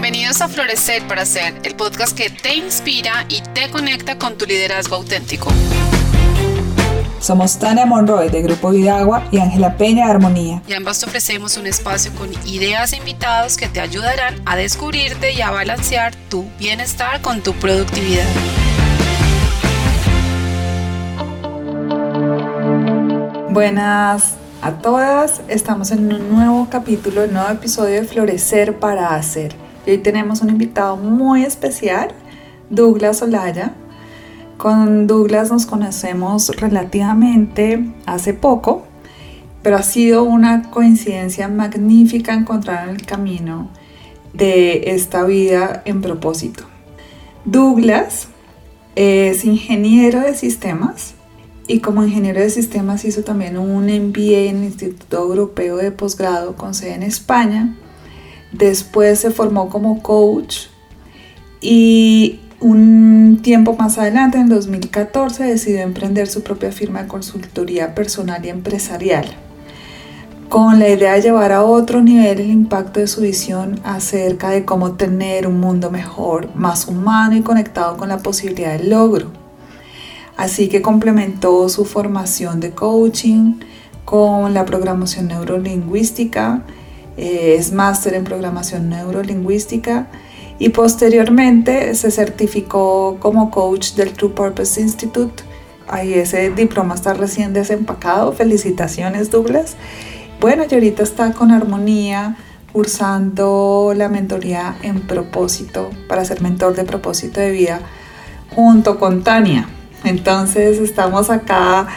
Bienvenidos a Florecer para Ser, el podcast que te inspira y te conecta con tu liderazgo auténtico. Somos Tania Monroy de Grupo Vidagua y Ángela Peña de Armonía. Y ambas te ofrecemos un espacio con ideas e invitados que te ayudarán a descubrirte y a balancear tu bienestar con tu productividad. Buenas a todas, estamos en un nuevo capítulo, un nuevo episodio de Florecer para Hacer. Hoy tenemos un invitado muy especial, Douglas Olaya. Con Douglas nos conocemos relativamente hace poco, pero ha sido una coincidencia magnífica encontrar en el camino de esta vida en propósito. Douglas es ingeniero de sistemas y como ingeniero de sistemas hizo también un MBA en el Instituto Europeo de Posgrado con sede en España. Después se formó como coach y un tiempo más adelante, en 2014, decidió emprender su propia firma de consultoría personal y empresarial, con la idea de llevar a otro nivel el impacto de su visión acerca de cómo tener un mundo mejor, más humano y conectado con la posibilidad del logro. Así que complementó su formación de coaching con la programación neurolingüística, eh, es máster en programación neurolingüística y posteriormente se certificó como coach del True Purpose Institute. Ahí ese diploma está recién desempacado. Felicitaciones, Douglas. Bueno, y ahorita está con Armonía cursando la mentoría en propósito para ser mentor de propósito de vida junto con Tania. Entonces estamos acá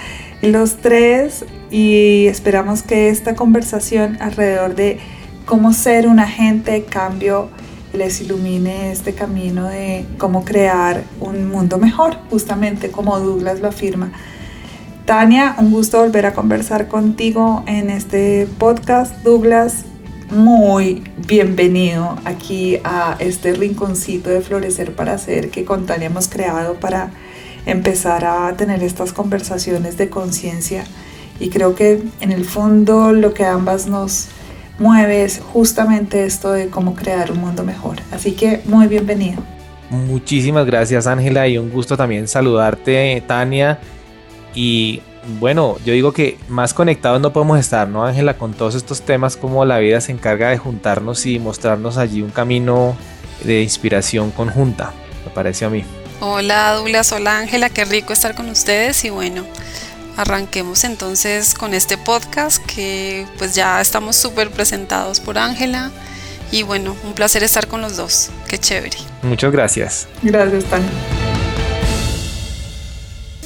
los tres y esperamos que esta conversación alrededor de cómo ser un agente de cambio les ilumine este camino de cómo crear un mundo mejor, justamente como Douglas lo afirma. Tania, un gusto volver a conversar contigo en este podcast. Douglas, muy bienvenido aquí a este rinconcito de Florecer para Hacer que con Tania hemos creado para empezar a tener estas conversaciones de conciencia. Y creo que en el fondo lo que ambas nos mueves justamente esto de cómo crear un mundo mejor. Así que muy bienvenido. Muchísimas gracias Ángela y un gusto también saludarte Tania. Y bueno, yo digo que más conectados no podemos estar, ¿no Ángela? Con todos estos temas, como la vida se encarga de juntarnos y mostrarnos allí un camino de inspiración conjunta, me parece a mí. Hola Douglas, hola Ángela, qué rico estar con ustedes y bueno, arranquemos entonces con este podcast que pues ya estamos súper presentados por Ángela y bueno, un placer estar con los dos, qué chévere. Muchas gracias. Gracias, Tania.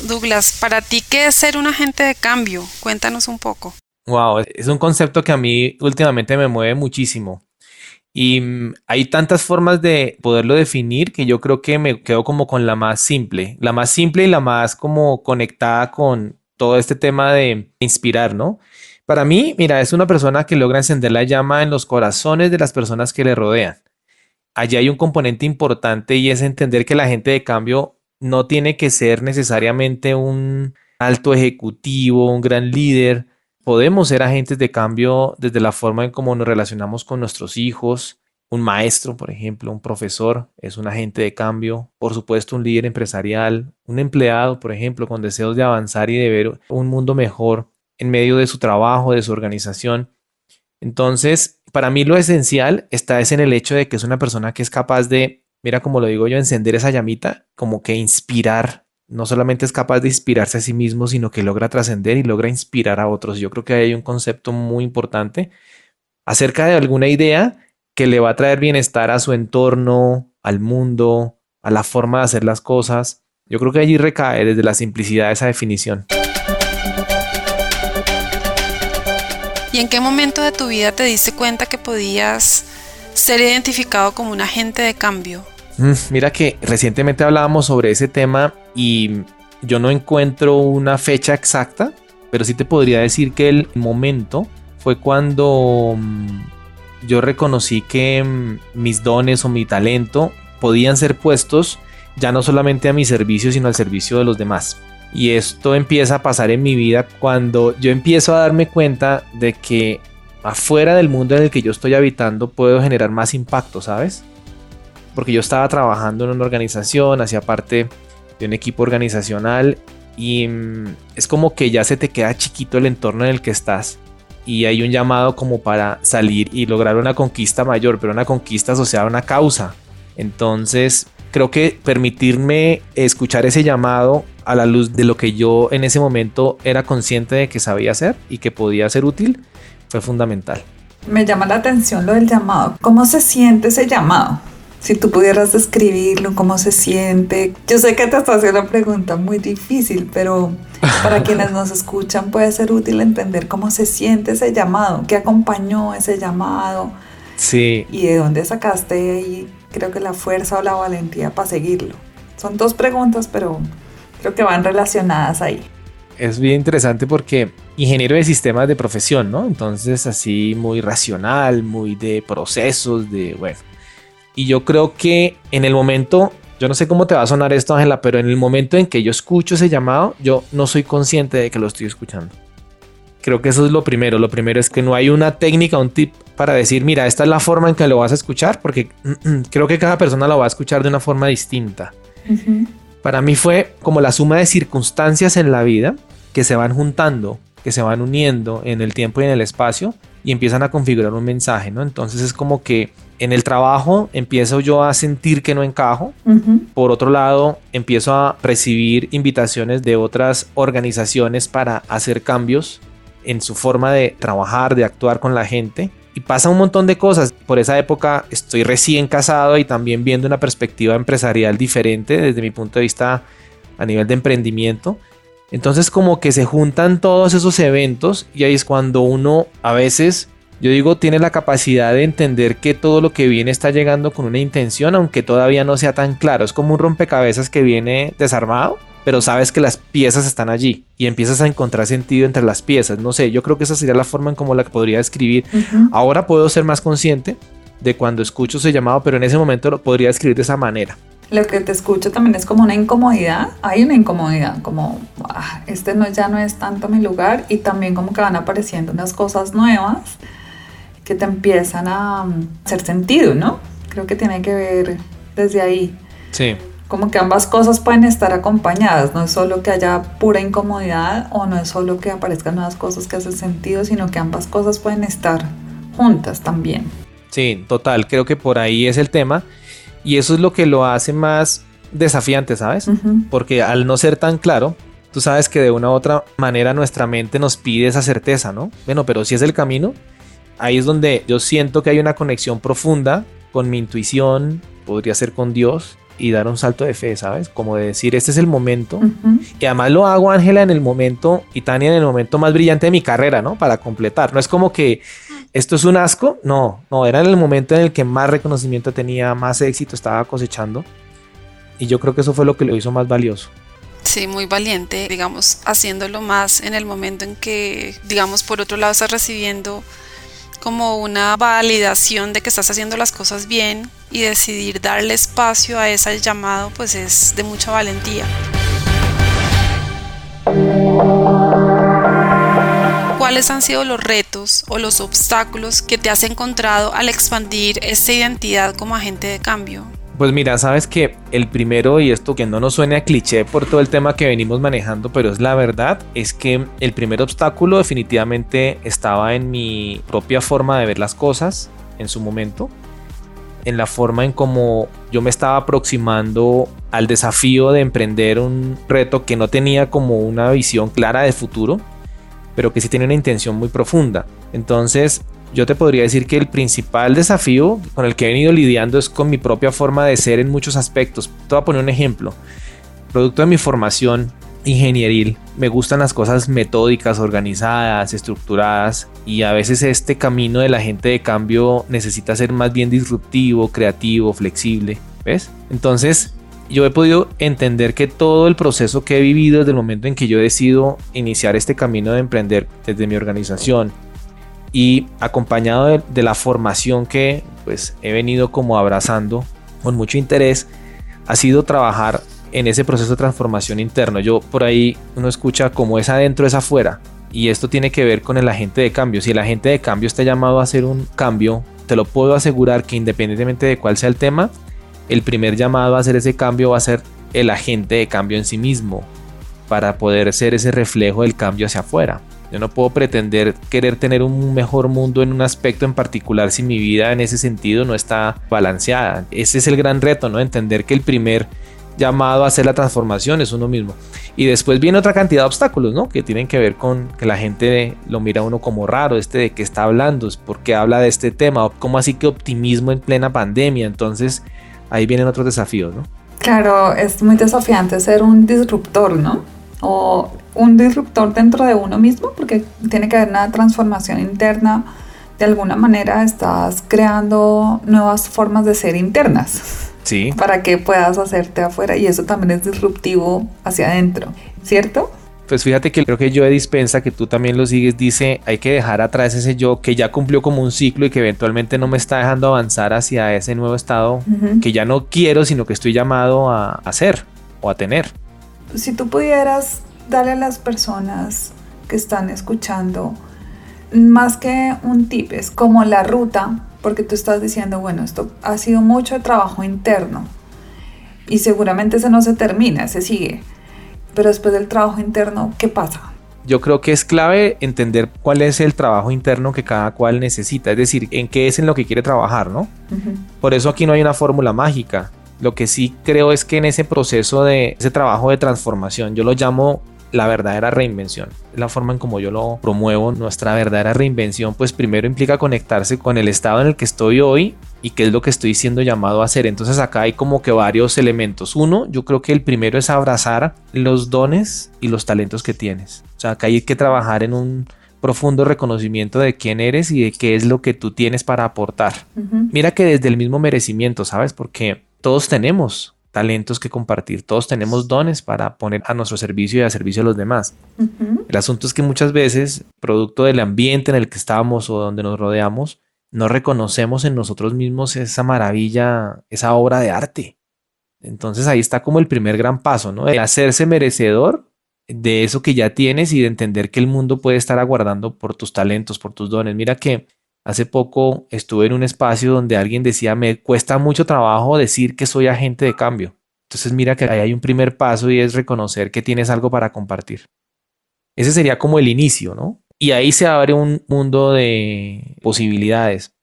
Douglas, para ti, ¿qué es ser un agente de cambio? Cuéntanos un poco. Wow, es un concepto que a mí últimamente me mueve muchísimo. Y mm, hay tantas formas de poderlo definir que yo creo que me quedo como con la más simple, la más simple y la más como conectada con, todo este tema de inspirar, ¿no? Para mí, mira, es una persona que logra encender la llama en los corazones de las personas que le rodean. Allí hay un componente importante y es entender que la gente de cambio no tiene que ser necesariamente un alto ejecutivo, un gran líder. Podemos ser agentes de cambio desde la forma en cómo nos relacionamos con nuestros hijos, un maestro, por ejemplo, un profesor es un agente de cambio, por supuesto un líder empresarial, un empleado, por ejemplo, con deseos de avanzar y de ver un mundo mejor en medio de su trabajo, de su organización. Entonces, para mí lo esencial está es en el hecho de que es una persona que es capaz de, mira como lo digo yo, encender esa llamita, como que inspirar. No solamente es capaz de inspirarse a sí mismo, sino que logra trascender y logra inspirar a otros. Yo creo que hay un concepto muy importante acerca de alguna idea que le va a traer bienestar a su entorno, al mundo, a la forma de hacer las cosas. Yo creo que allí recae desde la simplicidad esa definición. ¿Y en qué momento de tu vida te diste cuenta que podías ser identificado como un agente de cambio? Mm, mira que recientemente hablábamos sobre ese tema y yo no encuentro una fecha exacta, pero sí te podría decir que el momento fue cuando mm, yo reconocí que mm, mis dones o mi talento podían ser puestos ya no solamente a mi servicio, sino al servicio de los demás. Y esto empieza a pasar en mi vida cuando yo empiezo a darme cuenta de que afuera del mundo en el que yo estoy habitando puedo generar más impacto, ¿sabes? porque yo estaba trabajando en una organización, hacía parte de un equipo organizacional y mm, es como que ya se te queda chiquito el entorno en el que estás y hay un llamado como para salir y lograr una conquista mayor, pero una conquista asociada a una causa. Entonces, creo que permitirme escuchar ese llamado a la luz de lo que yo en ese momento era consciente de que sabía hacer y que podía ser útil fue fundamental. Me llama la atención lo del llamado. ¿Cómo se siente ese llamado? Si tú pudieras describirlo, cómo se siente. Yo sé que te estás haciendo una pregunta muy difícil, pero para quienes nos escuchan puede ser útil entender cómo se siente ese llamado, qué acompañó ese llamado. Sí. Y de dónde sacaste ahí, creo que la fuerza o la valentía para seguirlo. Son dos preguntas, pero creo que van relacionadas ahí. Es bien interesante porque ingeniero de sistemas de profesión, ¿no? Entonces así muy racional, muy de procesos, de, bueno, y yo creo que en el momento, yo no sé cómo te va a sonar esto, Ángela, pero en el momento en que yo escucho ese llamado, yo no soy consciente de que lo estoy escuchando. Creo que eso es lo primero. Lo primero es que no hay una técnica, un tip para decir, mira, esta es la forma en que lo vas a escuchar, porque creo que cada persona lo va a escuchar de una forma distinta. Para mí fue como la suma de circunstancias en la vida que se van juntando, que se van uniendo en el tiempo y en el espacio y empiezan a configurar un mensaje, ¿no? Entonces es como que en el trabajo empiezo yo a sentir que no encajo. Por otro lado, empiezo a recibir invitaciones de otras organizaciones para hacer cambios en su forma de trabajar, de actuar con la gente. Y pasa un montón de cosas. Por esa época estoy recién casado y también viendo una perspectiva empresarial diferente desde mi punto de vista a nivel de emprendimiento. Entonces como que se juntan todos esos eventos y ahí es cuando uno a veces yo digo, tiene la capacidad de entender que todo lo que viene está llegando con una intención, aunque todavía no sea tan claro. Es como un rompecabezas que viene desarmado, pero sabes que las piezas están allí y empiezas a encontrar sentido entre las piezas. No sé, yo creo que esa sería la forma en como la que podría describir. Ahora puedo ser más consciente de cuando escucho ese llamado, pero en ese momento lo podría escribir de esa manera. Lo que te escucho también es como una incomodidad, hay una incomodidad, como ah, este no ya no es tanto mi lugar y también como que van apareciendo unas cosas nuevas que te empiezan a mm, hacer sentido, ¿no? Creo que tiene que ver desde ahí. Sí. Como que ambas cosas pueden estar acompañadas, no es solo que haya pura incomodidad o no es solo que aparezcan nuevas cosas que hacen sentido, sino que ambas cosas pueden estar juntas también. Sí, total, creo que por ahí es el tema y eso es lo que lo hace más desafiante, ¿sabes? Porque al no ser tan claro, tú sabes que de una u otra manera nuestra mente nos pide esa certeza, ¿no? Bueno, pero si es el camino, ahí es donde yo siento que hay una conexión profunda con mi intuición, podría ser con Dios y dar un salto de fe, ¿sabes? Como de decir, este es el momento. Y además lo hago, Ángela, en el momento, y Tania, en el momento más brillante de mi carrera, ¿no? Para completar. No es como que esto es un asco, no, no, era en el momento en el que más reconocimiento tenía, más éxito estaba cosechando. Y yo creo que eso fue lo que lo hizo más valioso. Sí, muy valiente, digamos, haciéndolo más en el momento en que, digamos, por otro lado estás recibiendo como una validación de que estás haciendo las cosas bien y decidir darle espacio a ese llamado pues es de mucha valentía. ¿Cuáles han sido los retos o los obstáculos que te has encontrado al expandir esta identidad como agente de cambio? Pues mira, sabes que el primero, y esto que no nos suene a cliché por todo el tema que venimos manejando, pero es la verdad, es que el primer obstáculo definitivamente estaba en mi propia forma de ver las cosas en su momento, en la forma en cómo yo me estaba aproximando al desafío de emprender un reto que no tenía como una visión clara de futuro, pero que sí tenía una intención muy profunda. Entonces, yo te podría decir que el principal desafío con el que he venido lidiando es con mi propia forma de ser en muchos aspectos. Te voy a poner un ejemplo. Producto de mi formación ingenieril, me gustan las cosas metódicas, organizadas, estructuradas y a veces este camino de la gente de cambio necesita ser más bien disruptivo, creativo, flexible, ¿ves? Entonces, yo he podido entender que todo el proceso que he vivido desde el momento en que yo decido iniciar este camino de emprender desde mi organización, y acompañado de, la formación que pues he venido como abrazando con mucho interés ha sido trabajar en ese proceso de transformación interno. Yo por ahí uno escucha como es adentro es afuera y esto tiene que ver con el agente de cambio. Si el agente de cambio está llamado a hacer un cambio, te lo puedo asegurar que independientemente de cuál sea el tema, el primer llamado a hacer ese cambio va a ser el agente de cambio en sí mismo, para poder ser ese reflejo del cambio hacia afuera. Yo no puedo pretender querer tener un mejor mundo en un aspecto en particular si mi vida en ese sentido no está balanceada. Ese es el gran reto, ¿no? Entender que el primer llamado a hacer la transformación es uno mismo. Y después viene otra cantidad de obstáculos, ¿no? Que tienen que ver con que la gente lo mira a uno como raro, este de qué está hablando, es porque habla de este tema, cómo así que optimismo en plena pandemia. Entonces ahí vienen otros desafíos, ¿no? Claro, es muy desafiante ser un disruptor, ¿no? o un disruptor dentro de uno mismo, porque tiene que haber una transformación interna. De alguna manera estás creando nuevas formas de ser internas. Sí. Para que puedas hacerte afuera y eso también es disruptivo hacia adentro, ¿cierto? Pues fíjate que creo que yo de dispensa, que tú también lo sigues, dice, hay que dejar atrás ese yo que ya cumplió como un ciclo y que eventualmente no me está dejando avanzar hacia ese nuevo estado que ya no quiero, sino que estoy llamado a hacer o a tener si tú pudieras darle a las personas que están escuchando más que un tip, es como la ruta, porque tú estás diciendo, bueno, esto ha sido mucho trabajo interno y seguramente ese no se termina, se sigue. Pero después del trabajo interno, ¿qué pasa? Yo creo que es clave entender cuál es el trabajo interno que cada cual necesita, es decir, en qué es en lo que quiere trabajar, ¿no? Por eso aquí no hay una fórmula mágica. Lo que sí creo es que en ese proceso de ese trabajo de transformación, yo lo llamo la verdadera reinvención. La forma en como yo lo promuevo, nuestra verdadera reinvención, pues primero implica conectarse con el estado en el que estoy hoy y qué es lo que estoy siendo llamado a hacer. Entonces acá hay como que varios elementos. Uno, yo creo que el primero es abrazar los dones y los talentos que tienes. O sea, acá hay que trabajar en un profundo reconocimiento de quién eres y de qué es lo que tú tienes para aportar. Mira que desde el mismo merecimiento, ¿sabes? Porque todos tenemos talentos que compartir, todos tenemos dones para poner a nuestro servicio y a servicio de los demás. El asunto es que muchas veces, producto del ambiente en el que estamos o donde nos rodeamos, no reconocemos en nosotros mismos esa maravilla, esa obra de arte. Entonces ahí está como el primer gran paso, ¿no? De hacerse merecedor de eso que ya tienes y de entender que el mundo puede estar aguardando por tus talentos, por tus dones. Mira que Hace poco estuve en un espacio donde alguien decía, me cuesta mucho trabajo decir que soy agente de cambio. Entonces mira que ahí hay un primer paso y es reconocer que tienes algo para compartir. Ese sería como el inicio, ¿no? Y ahí se abre un mundo de posibilidades.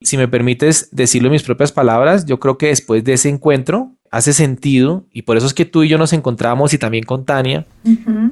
Si me permites decirlo en mis propias palabras, yo creo que después de ese encuentro hace sentido, y por eso es que tú y yo nos encontramos y también con Tania,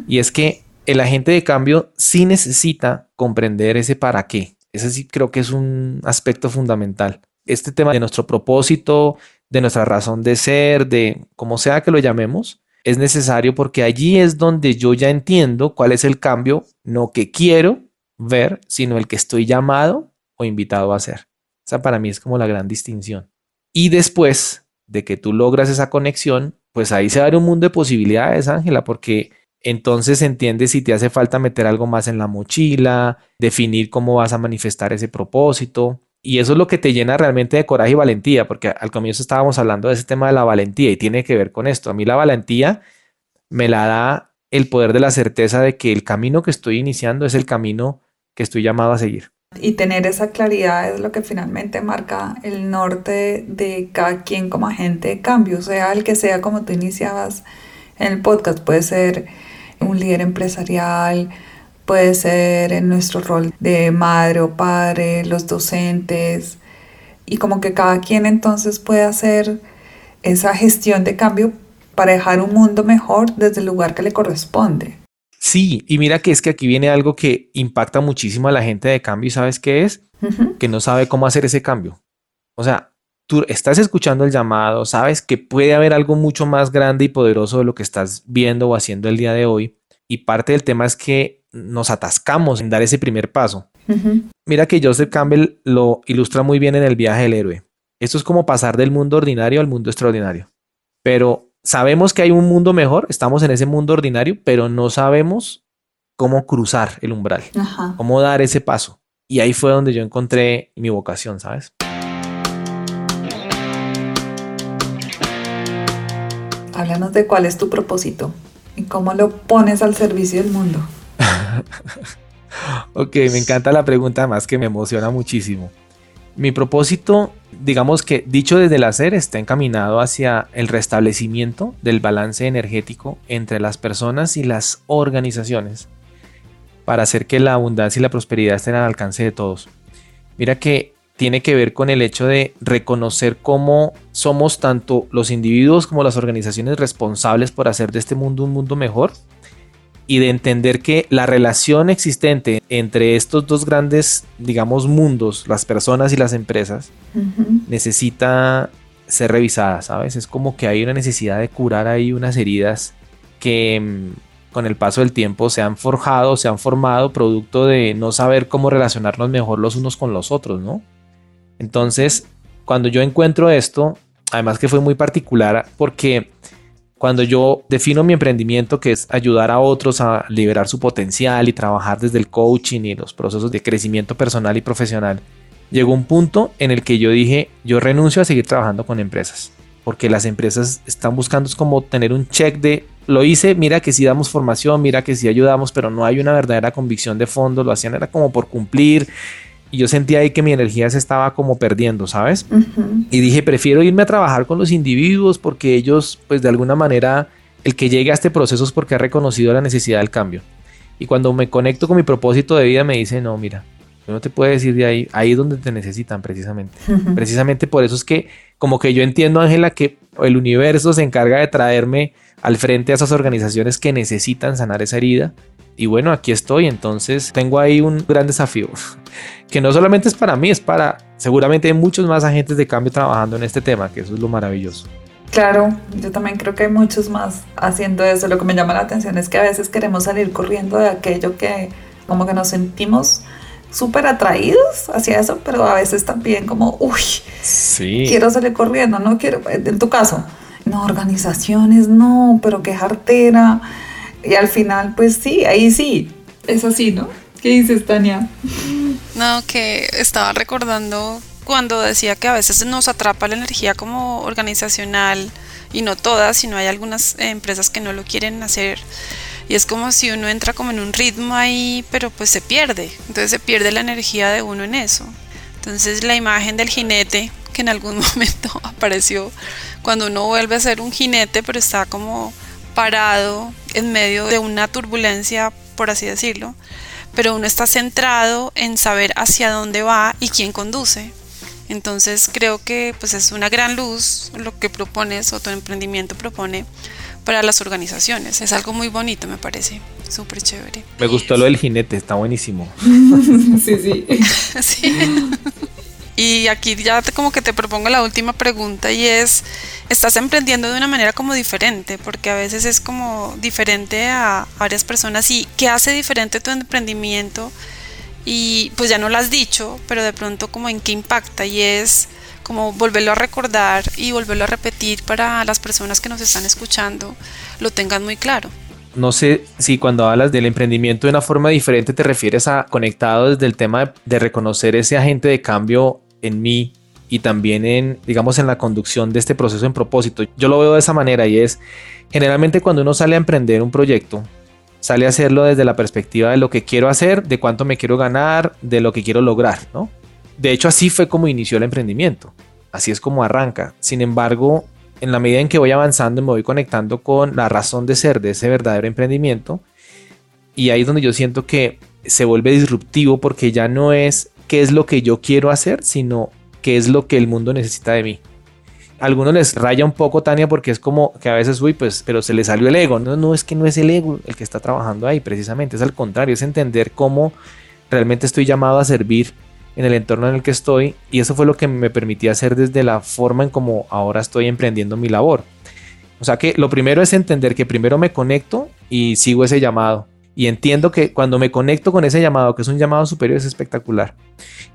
y es que el agente de cambio sí necesita comprender ese para qué. Ese sí creo que es un aspecto fundamental. Este tema de nuestro propósito, de nuestra razón de ser, de como sea que lo llamemos, es necesario porque allí es donde yo ya entiendo cuál es el cambio, no que quiero ver, sino el que estoy llamado o invitado a hacer. Esa para mí es como la gran distinción. Y después de que tú logras esa conexión, pues ahí se abre un mundo de posibilidades, Ángela, porque entonces entiendes si te hace falta meter algo más en la mochila, definir cómo vas a manifestar ese propósito. Y eso es lo que te llena realmente de coraje y valentía, porque al comienzo estábamos hablando de ese tema de la valentía y tiene que ver con esto. A mí la valentía me la da el poder de la certeza de que el camino que estoy iniciando es el camino que estoy llamado a seguir. Y tener esa claridad es lo que finalmente marca el norte de cada quien como agente de cambio, sea el que sea como tú iniciabas en el podcast, puede ser un líder empresarial, puede ser en nuestro rol de madre o padre, los docentes, y como que cada quien entonces puede hacer esa gestión de cambio para dejar un mundo mejor desde el lugar que le corresponde. Sí, y mira que es que aquí viene algo que impacta muchísimo a la gente de cambio y sabes qué es, que no sabe cómo hacer ese cambio. O sea, tú estás escuchando el llamado, sabes que puede haber algo mucho más grande y poderoso de lo que estás viendo o haciendo el día de hoy. Y parte del tema es que nos atascamos en dar ese primer paso. Mira que Joseph Campbell lo ilustra muy bien en el viaje del héroe. Esto es como pasar del mundo ordinario al mundo extraordinario. Pero sabemos que hay un mundo mejor, estamos en ese mundo ordinario, pero no sabemos cómo cruzar el umbral, cómo dar ese paso. Y ahí fue donde yo encontré mi vocación, ¿sabes? Háblanos de cuál es tu propósito y cómo lo pones al servicio del mundo. ok, me encanta la pregunta, más que me emociona muchísimo. Mi propósito digamos que dicho desde el hacer, está encaminado hacia el restablecimiento del balance energético entre las personas y las organizaciones para hacer que la abundancia y la prosperidad estén al alcance de todos. Mira que tiene que ver con el hecho de reconocer cómo somos tanto los individuos como las organizaciones responsables por hacer de este mundo un mundo mejor y de entender que la relación existente entre estos dos grandes, digamos, mundos, las personas y las empresas, necesita ser revisada, ¿sabes? Es como que hay una necesidad de curar ahí unas heridas que mm, con el paso del tiempo se han forjado, se han formado producto de no saber cómo relacionarnos mejor los unos con los otros, ¿no? Entonces, cuando yo encuentro esto, además que fue muy particular porque cuando yo defino mi emprendimiento, que es ayudar a otros a liberar su potencial y trabajar desde el coaching y los procesos de crecimiento personal y profesional, llegó un punto en el que yo dije, yo renuncio a seguir trabajando con empresas, porque las empresas están buscando es como tener un check de, lo hice, mira que sí damos formación, mira que sí ayudamos, pero no hay una verdadera convicción de fondo, lo hacían era como por cumplir y yo sentía ahí que mi energía se estaba como perdiendo, ¿sabes? Y dije, prefiero irme a trabajar con los individuos porque ellos, pues de alguna manera, el que llegue a este proceso es porque ha reconocido la necesidad del cambio. Y cuando me conecto con mi propósito de vida, me dice, no, mira, yo no te puedo decir de ahí, ahí es donde te necesitan precisamente. Precisamente por eso es que, como que yo entiendo, Ángela, que el universo se encarga de traerme al frente a esas organizaciones que necesitan sanar esa herida y bueno, aquí estoy, entonces tengo ahí un gran desafío, que no solamente es para mí, es para seguramente hay muchos más agentes de cambio trabajando en este tema, que eso es lo maravilloso. Claro, yo también creo que hay muchos más haciendo eso. Lo que me llama la atención es que a veces queremos salir corriendo de aquello que como que nos sentimos súper atraídos hacia eso, pero a veces también como, uy, sí. quiero salir corriendo, no quiero, en tu caso, no, organizaciones, no, pero qué jartera y al final, pues sí, ahí sí, es así, ¿no? ¿Qué dices, Tania? No, que estaba recordando cuando decía que a veces nos atrapa la energía como organizacional y no todas, sino hay algunas empresas que no lo quieren hacer. Y es como si uno entra como en un ritmo ahí, pero pues se pierde. Entonces se pierde la energía de uno en eso. Entonces la imagen del jinete que en algún momento apareció cuando uno vuelve a ser un jinete, pero está como parado en medio de una turbulencia, por así decirlo, pero uno está centrado en saber hacia dónde va y quién conduce. Entonces creo que pues es una gran luz lo que propones o tu emprendimiento propone para las organizaciones. Es algo muy bonito, me parece. Súper chévere. Me gustó lo del jinete, está buenísimo. sí, sí. sí. Y aquí ya como que te propongo la última pregunta y es, ¿estás emprendiendo de una manera como diferente? Porque a veces es como diferente a varias personas. ¿Y qué hace diferente tu emprendimiento? Y pues ya no lo has dicho, pero de pronto como en qué impacta y es como volverlo a recordar y volverlo a repetir para las personas que nos están escuchando lo tengan muy claro. No sé si cuando hablas del emprendimiento de una forma diferente te refieres a conectado desde el tema de reconocer ese agente de cambio en mí y también en, digamos, en la conducción de este proceso en propósito. Yo lo veo de esa manera y es, generalmente cuando uno sale a emprender un proyecto, sale a hacerlo desde la perspectiva de lo que quiero hacer, de cuánto me quiero ganar, de lo que quiero lograr, ¿no? De hecho, así fue como inició el emprendimiento. Así es como arranca. Sin embargo, en la medida en que voy avanzando, me voy conectando con la razón de ser de ese verdadero emprendimiento. Y ahí es donde yo siento que se vuelve disruptivo porque ya no es qué es lo que yo quiero hacer, sino qué es lo que el mundo necesita de mí. A algunos les raya un poco, Tania, porque es como que a veces, uy, pues, pero se le salió el ego. No, no es que no es el ego el que está trabajando ahí, precisamente, es al contrario, es entender cómo realmente estoy llamado a servir en el entorno en el que estoy y eso fue lo que me permitía hacer desde la forma en como ahora estoy emprendiendo mi labor. O sea que lo primero es entender que primero me conecto y sigo ese llamado y entiendo que cuando me conecto con ese llamado, que es un llamado superior, es espectacular.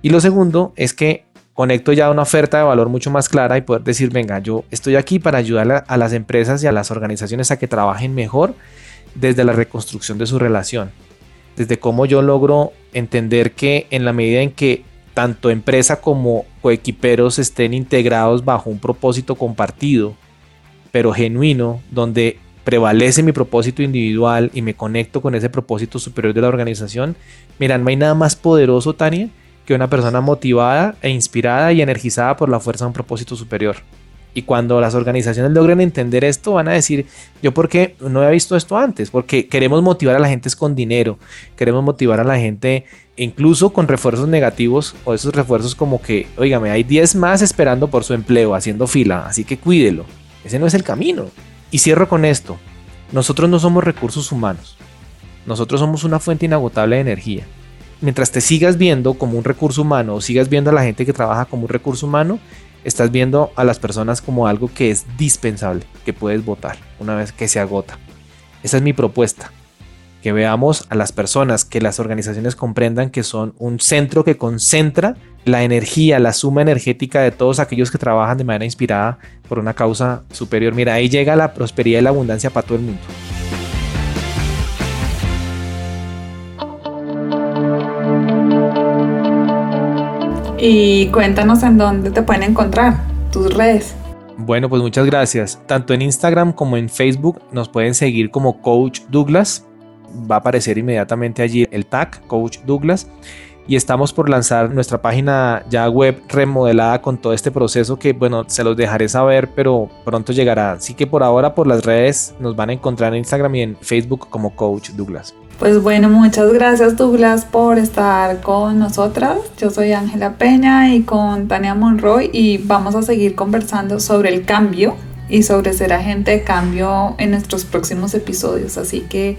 Y lo segundo es que conecto ya una oferta de valor mucho más clara y poder decir, venga, yo estoy aquí para ayudar a, las empresas y a las organizaciones a que trabajen mejor desde la reconstrucción de su relación, desde cómo yo logro entender que en la medida en que tanto empresa como coequiperos estén integrados bajo un propósito compartido, pero genuino, donde prevalece mi propósito individual y me conecto con ese propósito superior de la organización, mira, no hay nada más poderoso, Tania, que una persona motivada e inspirada y energizada por la fuerza de un propósito superior. Y cuando las organizaciones logren entender esto, van a decir, yo porque no había visto esto antes, porque queremos motivar a la gente con dinero, queremos motivar a la gente incluso con refuerzos negativos o esos refuerzos como que, oígame, hay 10 más esperando por su empleo, haciendo fila, así que cuídelo. Ese no es el camino. Y cierro con esto. Nosotros no somos recursos humanos. Nosotros somos una fuente inagotable de energía. Mientras te sigas viendo como un recurso humano o sigas viendo a la gente que trabaja como un recurso humano, estás viendo a las personas como algo que es dispensable, que puedes votar una vez que se agota. Esa es mi propuesta. Que veamos a las personas, que las organizaciones comprendan que son un centro que concentra la energía, la suma energética de todos aquellos que trabajan de manera inspirada por una causa superior. Mira, ahí llega la prosperidad y la abundancia para todo el mundo. Y cuéntanos en dónde te pueden encontrar, tus redes. Bueno, pues muchas gracias. Tanto en Instagram como en Facebook nos pueden seguir como Coach Douglas. Va a aparecer inmediatamente allí el tag Coach Douglas. Y estamos por lanzar nuestra página ya web remodelada con todo este proceso que, bueno, se los dejaré saber, pero pronto llegará. Así que por ahora por las redes nos van a encontrar en Instagram y en Facebook como Coach Douglas. Pues bueno, muchas gracias Douglas por estar con nosotras. Yo soy Ángela Peña y con Tania Monroy y vamos a seguir conversando sobre el cambio y sobre ser agente de cambio en nuestros próximos episodios. Así que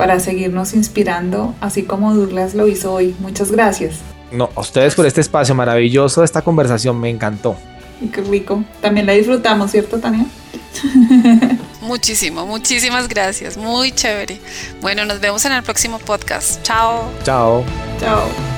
para seguirnos inspirando, así como Douglas lo hizo hoy. Muchas gracias. No, a ustedes por este espacio maravilloso, esta conversación me encantó. Y qué rico. También la disfrutamos, ¿cierto, Tania? Muchísimo, muchísimas gracias. Muy chévere. Bueno, nos vemos en el próximo podcast. Chao. Chao. Chao.